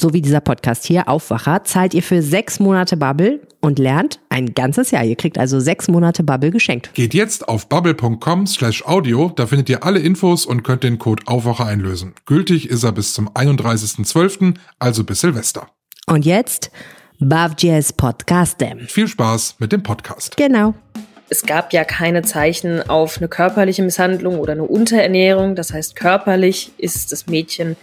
so wie dieser Podcast hier, Aufwacher, zahlt ihr für sechs Monate Bubble und lernt ein ganzes Jahr. Ihr kriegt also sechs Monate Bubble geschenkt. Geht jetzt auf bubble.com slash audio, da findet ihr alle Infos und könnt den Code Aufwacher einlösen. Gültig ist er bis zum 31.12., also bis Silvester. Und jetzt Bavjes Podcastem. Viel Spaß mit dem Podcast. Genau es gab ja keine Zeichen auf eine körperliche Misshandlung oder eine Unterernährung. Das heißt, körperlich ist das Mädchen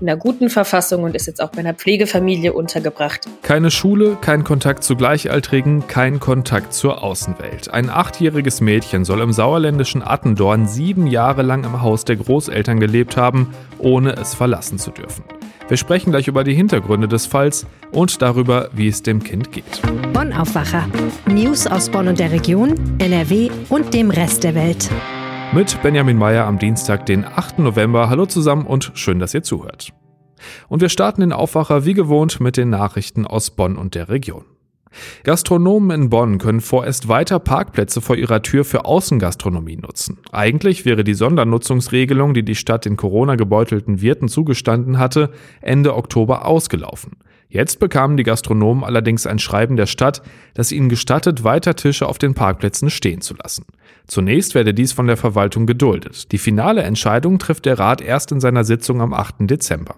in einer guten Verfassung und ist jetzt auch bei einer Pflegefamilie untergebracht. Keine Schule, kein Kontakt zu Gleichaltrigen, kein Kontakt zur Außenwelt. Ein achtjähriges Mädchen soll im sauerländischen Attendorn sieben Jahre lang im Haus der Großeltern gelebt haben, ohne es verlassen zu dürfen. Wir sprechen gleich über die Hintergründe des Falls und darüber, wie es dem Kind geht. Bonn Aufwacher. News aus Bonn und der Region, NRW und dem Rest der Welt. Mit Benjamin Meyer am Dienstag, den 8. November. Hallo zusammen und schön, dass ihr zuhört. Und wir starten den Aufwacher wie gewohnt mit den Nachrichten aus Bonn und der Region. Gastronomen in Bonn können vorerst weiter Parkplätze vor ihrer Tür für Außengastronomie nutzen. Eigentlich wäre die Sondernutzungsregelung, die die Stadt den Corona-gebeutelten Wirten zugestanden hatte, Ende Oktober ausgelaufen. Jetzt bekamen die Gastronomen allerdings ein Schreiben der Stadt, das ihnen gestattet, weiter Tische auf den Parkplätzen stehen zu lassen. Zunächst werde dies von der Verwaltung geduldet. Die finale Entscheidung trifft der Rat erst in seiner Sitzung am 8. Dezember.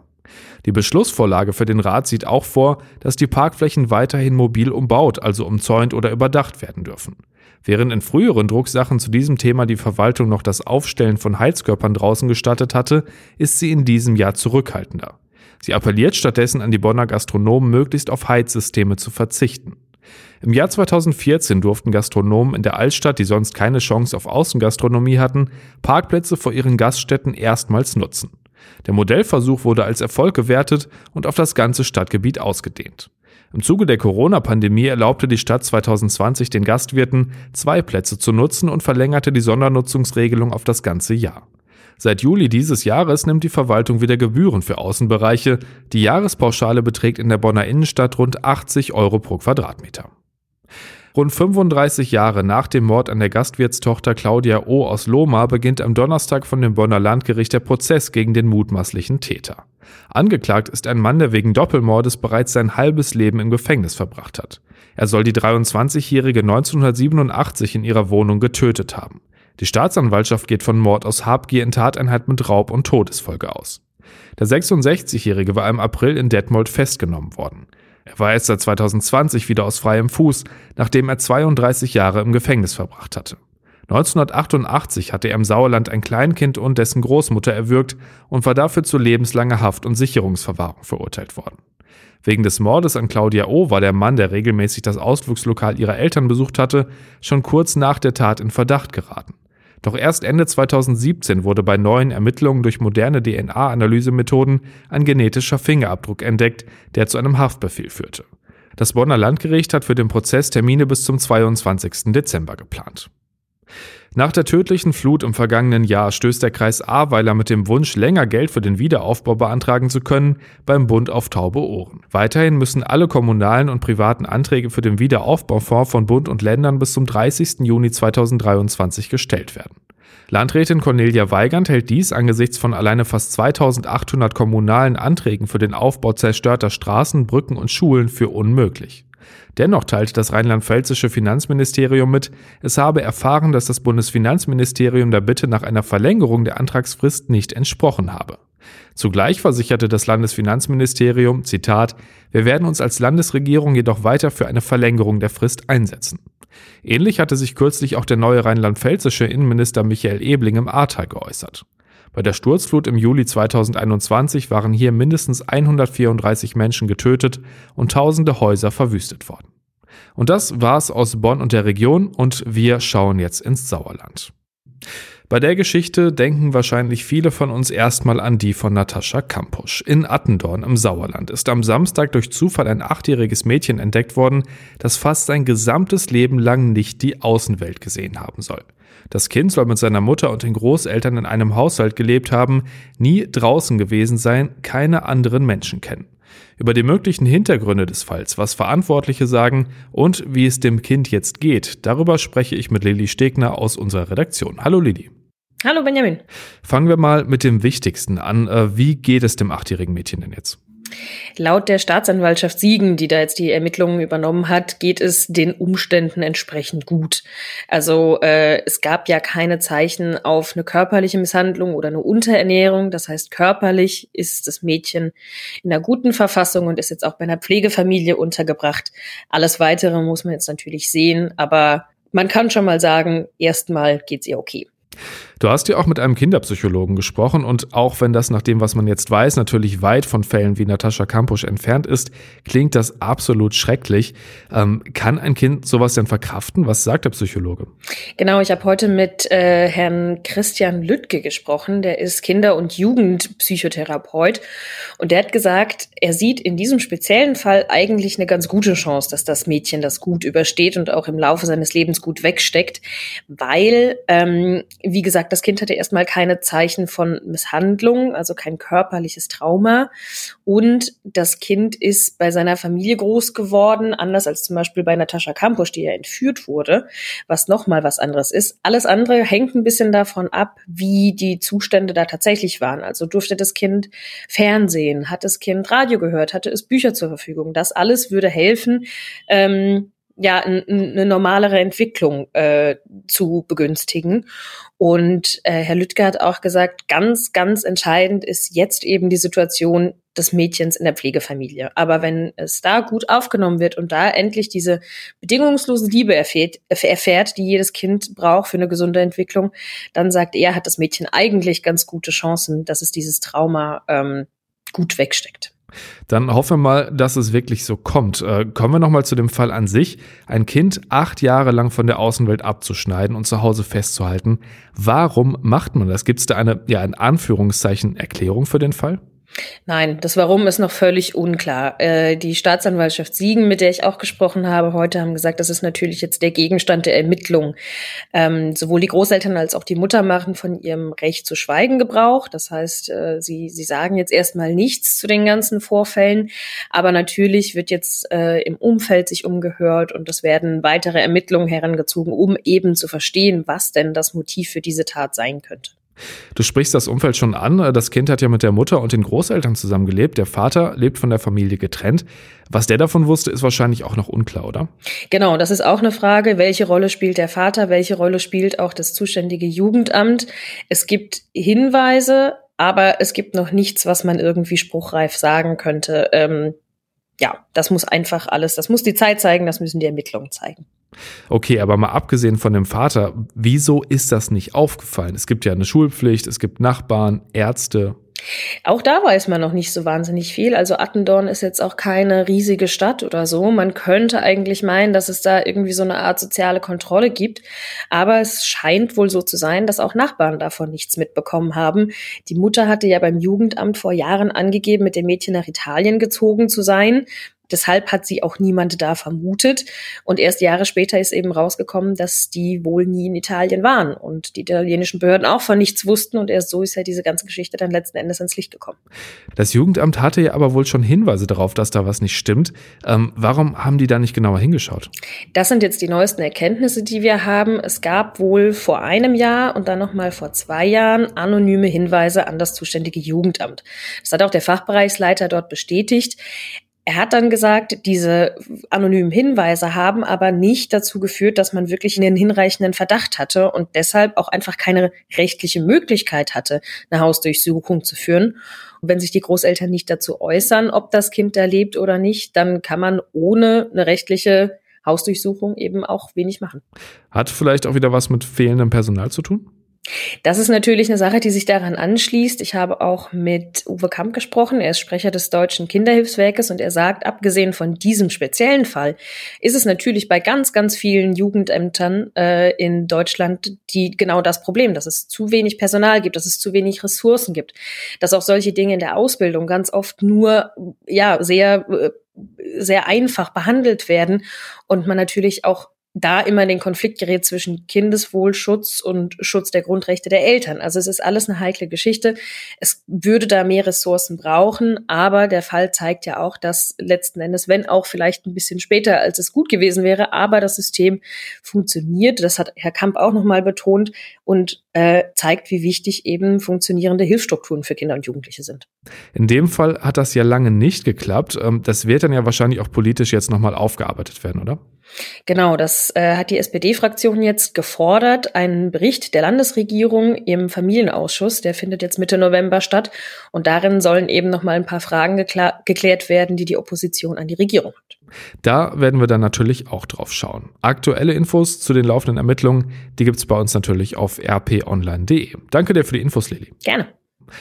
Die Beschlussvorlage für den Rat sieht auch vor, dass die Parkflächen weiterhin mobil umbaut, also umzäunt oder überdacht werden dürfen. Während in früheren Drucksachen zu diesem Thema die Verwaltung noch das Aufstellen von Heizkörpern draußen gestattet hatte, ist sie in diesem Jahr zurückhaltender. Sie appelliert stattdessen an die Bonner Gastronomen, möglichst auf Heizsysteme zu verzichten. Im Jahr 2014 durften Gastronomen in der Altstadt, die sonst keine Chance auf Außengastronomie hatten, Parkplätze vor ihren Gaststätten erstmals nutzen. Der Modellversuch wurde als Erfolg gewertet und auf das ganze Stadtgebiet ausgedehnt. Im Zuge der Corona-Pandemie erlaubte die Stadt 2020 den Gastwirten, zwei Plätze zu nutzen und verlängerte die Sondernutzungsregelung auf das ganze Jahr. Seit Juli dieses Jahres nimmt die Verwaltung wieder Gebühren für Außenbereiche. Die Jahrespauschale beträgt in der Bonner Innenstadt rund 80 Euro pro Quadratmeter. Rund 35 Jahre nach dem Mord an der Gastwirtstochter Claudia O. aus Lohmar beginnt am Donnerstag von dem Bonner Landgericht der Prozess gegen den mutmaßlichen Täter. Angeklagt ist ein Mann, der wegen Doppelmordes bereits sein halbes Leben im Gefängnis verbracht hat. Er soll die 23-Jährige 1987 in ihrer Wohnung getötet haben. Die Staatsanwaltschaft geht von Mord aus Habgier in Tateinheit mit Raub und Todesfolge aus. Der 66-Jährige war im April in Detmold festgenommen worden. Er war erst seit 2020 wieder aus freiem Fuß, nachdem er 32 Jahre im Gefängnis verbracht hatte. 1988 hatte er im Sauerland ein Kleinkind und dessen Großmutter erwürgt und war dafür zu lebenslanger Haft und Sicherungsverwahrung verurteilt worden. Wegen des Mordes an Claudia O. war der Mann, der regelmäßig das Ausflugslokal ihrer Eltern besucht hatte, schon kurz nach der Tat in Verdacht geraten. Doch erst Ende 2017 wurde bei neuen Ermittlungen durch moderne DNA-Analysemethoden ein genetischer Fingerabdruck entdeckt, der zu einem Haftbefehl führte. Das Bonner Landgericht hat für den Prozess Termine bis zum 22. Dezember geplant. Nach der tödlichen Flut im vergangenen Jahr stößt der Kreis Ahrweiler mit dem Wunsch, länger Geld für den Wiederaufbau beantragen zu können, beim Bund auf taube Ohren. Weiterhin müssen alle kommunalen und privaten Anträge für den Wiederaufbaufonds von Bund und Ländern bis zum 30. Juni 2023 gestellt werden. Landrätin Cornelia Weigand hält dies angesichts von alleine fast 2800 kommunalen Anträgen für den Aufbau zerstörter Straßen, Brücken und Schulen für unmöglich. Dennoch teilte das rheinland-pfälzische Finanzministerium mit, es habe erfahren, dass das Bundesfinanzministerium der Bitte nach einer Verlängerung der Antragsfrist nicht entsprochen habe. Zugleich versicherte das Landesfinanzministerium, Zitat, wir werden uns als Landesregierung jedoch weiter für eine Verlängerung der Frist einsetzen. Ähnlich hatte sich kürzlich auch der neue rheinland-pfälzische Innenminister Michael Ebling im Ahrtal geäußert. Bei der Sturzflut im Juli 2021 waren hier mindestens 134 Menschen getötet und tausende Häuser verwüstet worden. Und das war's aus Bonn und der Region und wir schauen jetzt ins Sauerland. Bei der Geschichte denken wahrscheinlich viele von uns erstmal an die von Natascha Kampusch. In Attendorn im Sauerland ist am Samstag durch Zufall ein achtjähriges Mädchen entdeckt worden, das fast sein gesamtes Leben lang nicht die Außenwelt gesehen haben soll. Das Kind soll mit seiner Mutter und den Großeltern in einem Haushalt gelebt haben, nie draußen gewesen sein, keine anderen Menschen kennen. Über die möglichen Hintergründe des Falls, was Verantwortliche sagen und wie es dem Kind jetzt geht, darüber spreche ich mit Lilly Stegner aus unserer Redaktion. Hallo Lilly. Hallo Benjamin. Fangen wir mal mit dem Wichtigsten an. Äh, wie geht es dem achtjährigen Mädchen denn jetzt? Laut der Staatsanwaltschaft Siegen, die da jetzt die Ermittlungen übernommen hat, geht es den Umständen entsprechend gut. Also äh, es gab ja keine Zeichen auf eine körperliche Misshandlung oder eine Unterernährung. Das heißt, körperlich ist das Mädchen in einer guten Verfassung und ist jetzt auch bei einer Pflegefamilie untergebracht. Alles Weitere muss man jetzt natürlich sehen, aber man kann schon mal sagen, erstmal geht's ihr okay. Du hast ja auch mit einem Kinderpsychologen gesprochen und auch wenn das nach dem, was man jetzt weiß, natürlich weit von Fällen wie Natascha Kampusch entfernt ist, klingt das absolut schrecklich. Ähm, kann ein Kind sowas denn verkraften? Was sagt der Psychologe? Genau, ich habe heute mit äh, Herrn Christian Lüttke gesprochen. Der ist Kinder- und Jugendpsychotherapeut und der hat gesagt, er sieht in diesem speziellen Fall eigentlich eine ganz gute Chance, dass das Mädchen das gut übersteht und auch im Laufe seines Lebens gut wegsteckt, weil, ähm, wie gesagt, das Kind hatte erstmal keine Zeichen von Misshandlung, also kein körperliches Trauma. Und das Kind ist bei seiner Familie groß geworden, anders als zum Beispiel bei Natascha Kampusch, die ja entführt wurde, was nochmal was anderes ist. Alles andere hängt ein bisschen davon ab, wie die Zustände da tatsächlich waren. Also durfte das Kind Fernsehen, hat das Kind Radio gehört, hatte es Bücher zur Verfügung. Das alles würde helfen, ähm, ja, eine normalere Entwicklung äh, zu begünstigen. Und äh, Herr Lüttke hat auch gesagt, ganz, ganz entscheidend ist jetzt eben die Situation des Mädchens in der Pflegefamilie. Aber wenn es da gut aufgenommen wird und da endlich diese bedingungslose Liebe erfährt, erfährt, die jedes Kind braucht für eine gesunde Entwicklung, dann sagt er, hat das Mädchen eigentlich ganz gute Chancen, dass es dieses Trauma ähm, gut wegsteckt. Dann hoffen wir mal, dass es wirklich so kommt. Äh, kommen wir nochmal zu dem Fall an sich. Ein Kind acht Jahre lang von der Außenwelt abzuschneiden und zu Hause festzuhalten. Warum macht man das? Gibt es da eine, ja, in Anführungszeichen, Erklärung für den Fall? Nein, das Warum ist noch völlig unklar. Äh, die Staatsanwaltschaft Siegen, mit der ich auch gesprochen habe heute, haben gesagt, das ist natürlich jetzt der Gegenstand der Ermittlung. Ähm, sowohl die Großeltern als auch die Mutter machen von ihrem Recht zu schweigen Gebrauch. Das heißt, äh, sie, sie sagen jetzt erstmal nichts zu den ganzen Vorfällen. Aber natürlich wird jetzt äh, im Umfeld sich umgehört und es werden weitere Ermittlungen herangezogen, um eben zu verstehen, was denn das Motiv für diese Tat sein könnte. Du sprichst das Umfeld schon an. Das Kind hat ja mit der Mutter und den Großeltern zusammengelebt. Der Vater lebt von der Familie getrennt. Was der davon wusste, ist wahrscheinlich auch noch unklar, oder? Genau, das ist auch eine Frage. Welche Rolle spielt der Vater? Welche Rolle spielt auch das zuständige Jugendamt? Es gibt Hinweise, aber es gibt noch nichts, was man irgendwie spruchreif sagen könnte. Ähm, ja, das muss einfach alles, das muss die Zeit zeigen, das müssen die Ermittlungen zeigen. Okay, aber mal abgesehen von dem Vater, wieso ist das nicht aufgefallen? Es gibt ja eine Schulpflicht, es gibt Nachbarn, Ärzte. Auch da weiß man noch nicht so wahnsinnig viel. Also Attendorn ist jetzt auch keine riesige Stadt oder so. Man könnte eigentlich meinen, dass es da irgendwie so eine Art soziale Kontrolle gibt. Aber es scheint wohl so zu sein, dass auch Nachbarn davon nichts mitbekommen haben. Die Mutter hatte ja beim Jugendamt vor Jahren angegeben, mit dem Mädchen nach Italien gezogen zu sein. Deshalb hat sie auch niemand da vermutet. Und erst Jahre später ist eben rausgekommen, dass die wohl nie in Italien waren und die italienischen Behörden auch von nichts wussten. Und erst so ist ja diese ganze Geschichte dann letzten Endes ans Licht gekommen. Das Jugendamt hatte ja aber wohl schon Hinweise darauf, dass da was nicht stimmt. Ähm, warum haben die da nicht genauer hingeschaut? Das sind jetzt die neuesten Erkenntnisse, die wir haben. Es gab wohl vor einem Jahr und dann nochmal vor zwei Jahren anonyme Hinweise an das zuständige Jugendamt. Das hat auch der Fachbereichsleiter dort bestätigt. Er hat dann gesagt, diese anonymen Hinweise haben aber nicht dazu geführt, dass man wirklich einen hinreichenden Verdacht hatte und deshalb auch einfach keine rechtliche Möglichkeit hatte, eine Hausdurchsuchung zu führen. Und wenn sich die Großeltern nicht dazu äußern, ob das Kind da lebt oder nicht, dann kann man ohne eine rechtliche Hausdurchsuchung eben auch wenig machen. Hat vielleicht auch wieder was mit fehlendem Personal zu tun? Das ist natürlich eine Sache, die sich daran anschließt. Ich habe auch mit Uwe Kamp gesprochen. Er ist Sprecher des Deutschen Kinderhilfswerkes und er sagt, abgesehen von diesem speziellen Fall, ist es natürlich bei ganz, ganz vielen Jugendämtern äh, in Deutschland die genau das Problem, dass es zu wenig Personal gibt, dass es zu wenig Ressourcen gibt, dass auch solche Dinge in der Ausbildung ganz oft nur ja sehr äh, sehr einfach behandelt werden und man natürlich auch da immer den Konflikt gerät zwischen Kindeswohlschutz und Schutz der Grundrechte der Eltern. Also es ist alles eine heikle Geschichte. Es würde da mehr Ressourcen brauchen, aber der Fall zeigt ja auch, dass letzten Endes, wenn auch vielleicht ein bisschen später, als es gut gewesen wäre, aber das System funktioniert. Das hat Herr Kamp auch nochmal betont und äh, zeigt, wie wichtig eben funktionierende Hilfsstrukturen für Kinder und Jugendliche sind. In dem Fall hat das ja lange nicht geklappt. Ähm, das wird dann ja wahrscheinlich auch politisch jetzt nochmal aufgearbeitet werden, oder? Genau, das äh, hat die SPD-Fraktion jetzt gefordert. Einen Bericht der Landesregierung im Familienausschuss, der findet jetzt Mitte November statt. Und darin sollen eben noch mal ein paar Fragen geklärt werden, die die Opposition an die Regierung hat. Da werden wir dann natürlich auch drauf schauen. Aktuelle Infos zu den laufenden Ermittlungen, die gibt's bei uns natürlich auf rponline.de. Danke dir für die Infos, Lili. Gerne.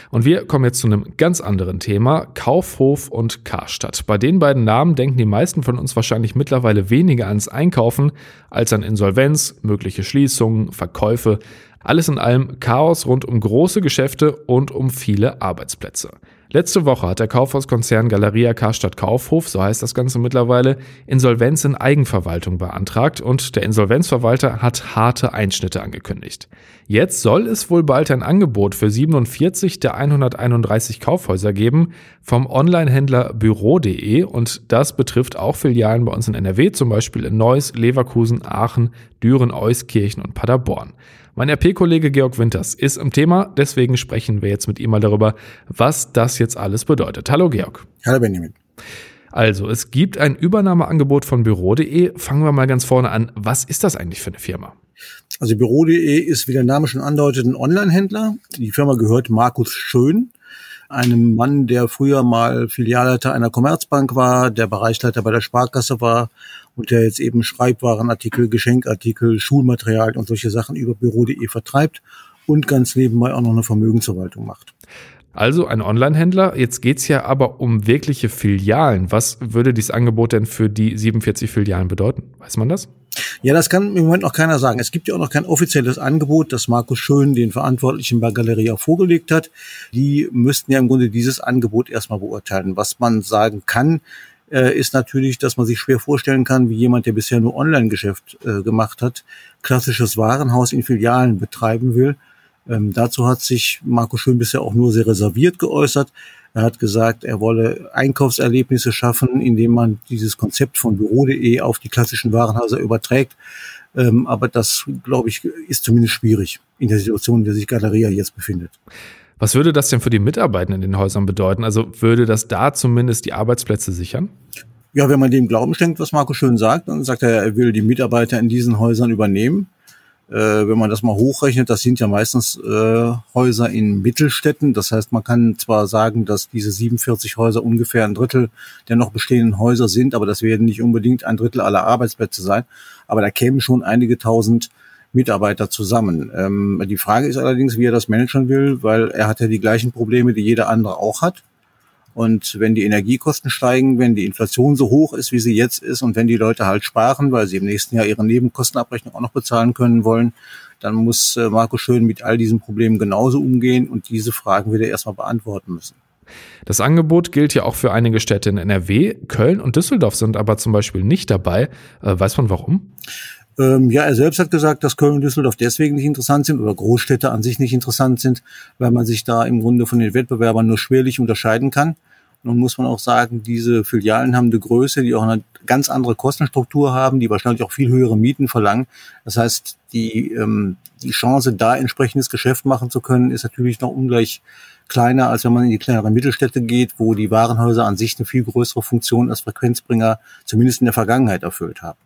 Und wir kommen jetzt zu einem ganz anderen Thema, Kaufhof und Karstadt. Bei den beiden Namen denken die meisten von uns wahrscheinlich mittlerweile weniger ans Einkaufen als an Insolvenz, mögliche Schließungen, Verkäufe. Alles in allem Chaos rund um große Geschäfte und um viele Arbeitsplätze. Letzte Woche hat der Kaufhauskonzern Galeria Karstadt Kaufhof, so heißt das Ganze mittlerweile, Insolvenz in Eigenverwaltung beantragt und der Insolvenzverwalter hat harte Einschnitte angekündigt. Jetzt soll es wohl bald ein Angebot für 47 der 131 Kaufhäuser geben vom Onlinehändler Büro.de und das betrifft auch Filialen bei uns in NRW, zum Beispiel in Neuss, Leverkusen, Aachen, Düren, Euskirchen und Paderborn. Mein RP-Kollege Georg Winters ist im Thema, deswegen sprechen wir jetzt mit ihm mal darüber, was das jetzt alles bedeutet. Hallo Georg. Hallo Benjamin. Also, es gibt ein Übernahmeangebot von Büro.de. Fangen wir mal ganz vorne an. Was ist das eigentlich für eine Firma? Also Büro.de ist, wie der Name schon andeutet, ein Online-Händler. Die Firma gehört Markus Schön, einem Mann, der früher mal Filialleiter einer Commerzbank war, der Bereichsleiter bei der Sparkasse war und der jetzt eben Schreibwarenartikel, Geschenkartikel, Schulmaterial und solche Sachen über Büro.de vertreibt und ganz nebenbei auch noch eine Vermögensverwaltung macht. Also ein Online-Händler. Jetzt geht's ja aber um wirkliche Filialen. Was würde dieses Angebot denn für die 47 Filialen bedeuten? Weiß man das? Ja, das kann im Moment noch keiner sagen. Es gibt ja auch noch kein offizielles Angebot, das Markus Schön den Verantwortlichen bei Galeria vorgelegt hat. Die müssten ja im Grunde dieses Angebot erstmal beurteilen. Was man sagen kann, äh, ist natürlich, dass man sich schwer vorstellen kann, wie jemand, der bisher nur Online-Geschäft äh, gemacht hat, klassisches Warenhaus in Filialen betreiben will. Ähm, dazu hat sich Marco Schön bisher auch nur sehr reserviert geäußert. Er hat gesagt, er wolle Einkaufserlebnisse schaffen, indem man dieses Konzept von Büro.de auf die klassischen Warenhäuser überträgt. Ähm, aber das, glaube ich, ist zumindest schwierig in der Situation, in der sich Galeria jetzt befindet. Was würde das denn für die Mitarbeitenden in den Häusern bedeuten? Also würde das da zumindest die Arbeitsplätze sichern? Ja, wenn man dem Glauben schenkt, was Marco schön sagt, dann sagt er, er will die Mitarbeiter in diesen Häusern übernehmen. Äh, wenn man das mal hochrechnet, das sind ja meistens äh, Häuser in Mittelstädten. Das heißt, man kann zwar sagen, dass diese 47 Häuser ungefähr ein Drittel der noch bestehenden Häuser sind, aber das werden nicht unbedingt ein Drittel aller Arbeitsplätze sein. Aber da kämen schon einige tausend Mitarbeiter zusammen. Ähm, die Frage ist allerdings, wie er das managen will, weil er hat ja die gleichen Probleme, die jeder andere auch hat. Und wenn die Energiekosten steigen, wenn die Inflation so hoch ist, wie sie jetzt ist, und wenn die Leute halt sparen, weil sie im nächsten Jahr ihre Nebenkostenabrechnung auch noch bezahlen können wollen, dann muss äh, Marco Schön mit all diesen Problemen genauso umgehen und diese Fragen wird er erstmal beantworten müssen. Das Angebot gilt ja auch für einige Städte in NRW. Köln und Düsseldorf sind aber zum Beispiel nicht dabei. Äh, weiß man warum? Ähm, ja, er selbst hat gesagt, dass Köln und Düsseldorf deswegen nicht interessant sind oder Großstädte an sich nicht interessant sind, weil man sich da im Grunde von den Wettbewerbern nur schwerlich unterscheiden kann. Nun muss man auch sagen, diese Filialen haben eine Größe, die auch eine ganz andere Kostenstruktur haben, die wahrscheinlich auch viel höhere Mieten verlangen. Das heißt, die, ähm, die Chance, da entsprechendes Geschäft machen zu können, ist natürlich noch ungleich kleiner, als wenn man in die kleineren Mittelstädte geht, wo die Warenhäuser an sich eine viel größere Funktion als Frequenzbringer zumindest in der Vergangenheit erfüllt haben.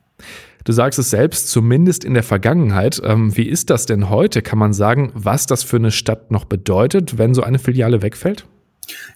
Du sagst es selbst, zumindest in der Vergangenheit. Ähm, wie ist das denn heute? Kann man sagen, was das für eine Stadt noch bedeutet, wenn so eine Filiale wegfällt?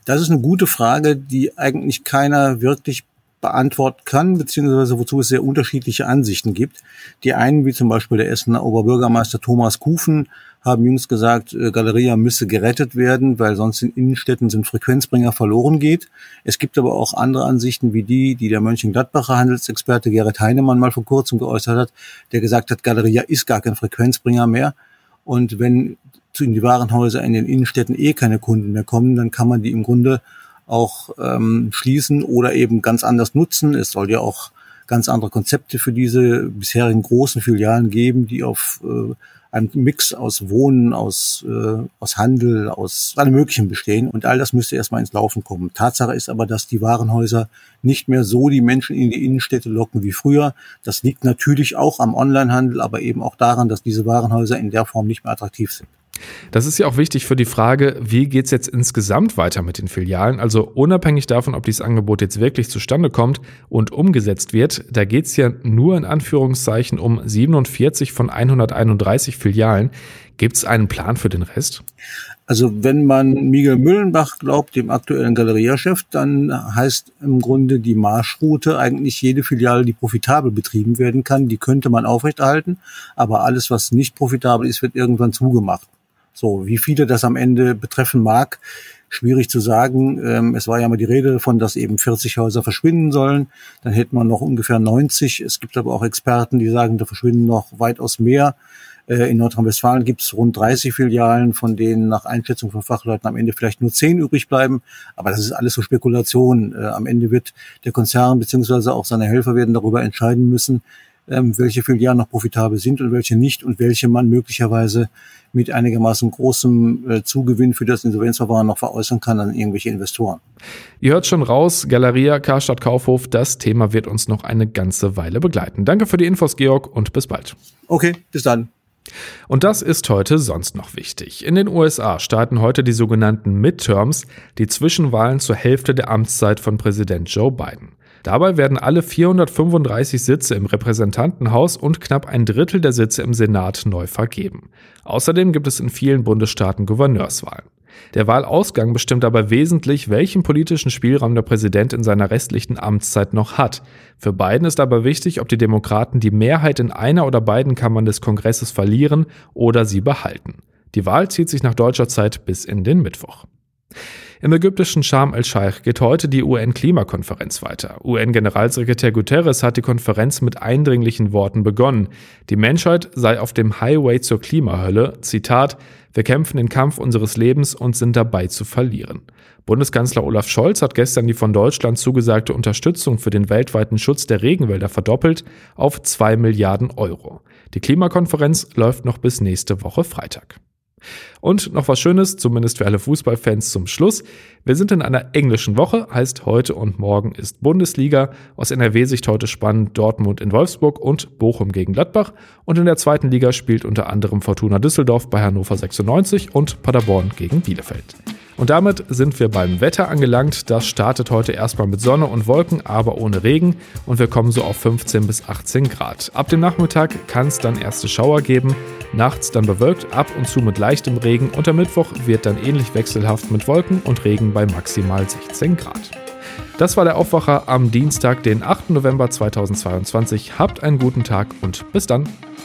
Das ist eine gute Frage, die eigentlich keiner wirklich beantworten kann, beziehungsweise wozu es sehr unterschiedliche Ansichten gibt. Die einen, wie zum Beispiel der Essener Oberbürgermeister Thomas Kufen, haben jüngst gesagt, äh, Galeria müsse gerettet werden, weil sonst in Innenstädten sind Frequenzbringer verloren geht. Es gibt aber auch andere Ansichten wie die, die der Mönchengladbacher Handelsexperte Gerrit Heinemann mal vor kurzem geäußert hat, der gesagt hat, Galeria ist gar kein Frequenzbringer mehr. Und wenn in die Warenhäuser in den Innenstädten eh keine Kunden mehr kommen, dann kann man die im Grunde auch ähm, schließen oder eben ganz anders nutzen. Es soll ja auch ganz andere Konzepte für diese bisherigen großen Filialen geben, die auf äh, einem Mix aus Wohnen, aus, äh, aus Handel, aus allem Möglichen bestehen. Und all das müsste erstmal ins Laufen kommen. Tatsache ist aber, dass die Warenhäuser nicht mehr so die Menschen in die Innenstädte locken wie früher. Das liegt natürlich auch am Onlinehandel, aber eben auch daran, dass diese Warenhäuser in der Form nicht mehr attraktiv sind. Das ist ja auch wichtig für die Frage, wie geht es jetzt insgesamt weiter mit den Filialen? Also unabhängig davon, ob dieses Angebot jetzt wirklich zustande kommt und umgesetzt wird, da geht es ja nur in Anführungszeichen um 47 von 131 Filialen. Gibt es einen Plan für den Rest? Also wenn man Miguel Müllenbach glaubt, dem aktuellen Galeriechef, dann heißt im Grunde die Marschroute eigentlich jede Filiale, die profitabel betrieben werden kann, die könnte man aufrechterhalten. Aber alles, was nicht profitabel ist, wird irgendwann zugemacht. So, wie viele das am Ende betreffen mag, schwierig zu sagen. Ähm, es war ja mal die Rede davon, dass eben 40 Häuser verschwinden sollen. Dann hätten wir noch ungefähr 90. Es gibt aber auch Experten, die sagen, da verschwinden noch weitaus mehr. Äh, in Nordrhein-Westfalen gibt es rund 30 Filialen, von denen nach Einschätzung von Fachleuten am Ende vielleicht nur 10 übrig bleiben. Aber das ist alles so Spekulation. Äh, am Ende wird der Konzern beziehungsweise auch seine Helfer werden darüber entscheiden müssen, ähm, welche Filialen noch profitabel sind und welche nicht und welche man möglicherweise mit einigermaßen großem äh, Zugewinn für das Insolvenzverfahren noch veräußern kann an irgendwelche Investoren. Ihr hört schon raus, Galeria Karstadt Kaufhof, das Thema wird uns noch eine ganze Weile begleiten. Danke für die Infos, Georg, und bis bald. Okay, bis dann. Und das ist heute sonst noch wichtig. In den USA starten heute die sogenannten Midterms, die Zwischenwahlen zur Hälfte der Amtszeit von Präsident Joe Biden. Dabei werden alle 435 Sitze im Repräsentantenhaus und knapp ein Drittel der Sitze im Senat neu vergeben. Außerdem gibt es in vielen Bundesstaaten Gouverneurswahlen. Der Wahlausgang bestimmt aber wesentlich, welchen politischen Spielraum der Präsident in seiner restlichen Amtszeit noch hat. Für Biden ist aber wichtig, ob die Demokraten die Mehrheit in einer oder beiden Kammern des Kongresses verlieren oder sie behalten. Die Wahl zieht sich nach deutscher Zeit bis in den Mittwoch. Im ägyptischen Sharm el-Sheikh geht heute die UN-Klimakonferenz weiter. UN-Generalsekretär Guterres hat die Konferenz mit eindringlichen Worten begonnen. Die Menschheit sei auf dem Highway zur Klimahölle. Zitat, wir kämpfen den Kampf unseres Lebens und sind dabei zu verlieren. Bundeskanzler Olaf Scholz hat gestern die von Deutschland zugesagte Unterstützung für den weltweiten Schutz der Regenwälder verdoppelt auf zwei Milliarden Euro. Die Klimakonferenz läuft noch bis nächste Woche Freitag. Und noch was Schönes, zumindest für alle Fußballfans zum Schluss. Wir sind in einer englischen Woche, heißt heute und morgen ist Bundesliga. Aus NRW-Sicht heute spannend Dortmund in Wolfsburg und Bochum gegen Gladbach. Und in der zweiten Liga spielt unter anderem Fortuna Düsseldorf bei Hannover 96 und Paderborn gegen Bielefeld. Und damit sind wir beim Wetter angelangt. Das startet heute erstmal mit Sonne und Wolken, aber ohne Regen. Und wir kommen so auf 15 bis 18 Grad. Ab dem Nachmittag kann es dann erste Schauer geben. Nachts dann bewölkt, ab und zu mit leichtem Regen. Und der Mittwoch wird dann ähnlich wechselhaft mit Wolken und Regen bei maximal 16 Grad. Das war der Aufwacher am Dienstag, den 8. November 2022. Habt einen guten Tag und bis dann.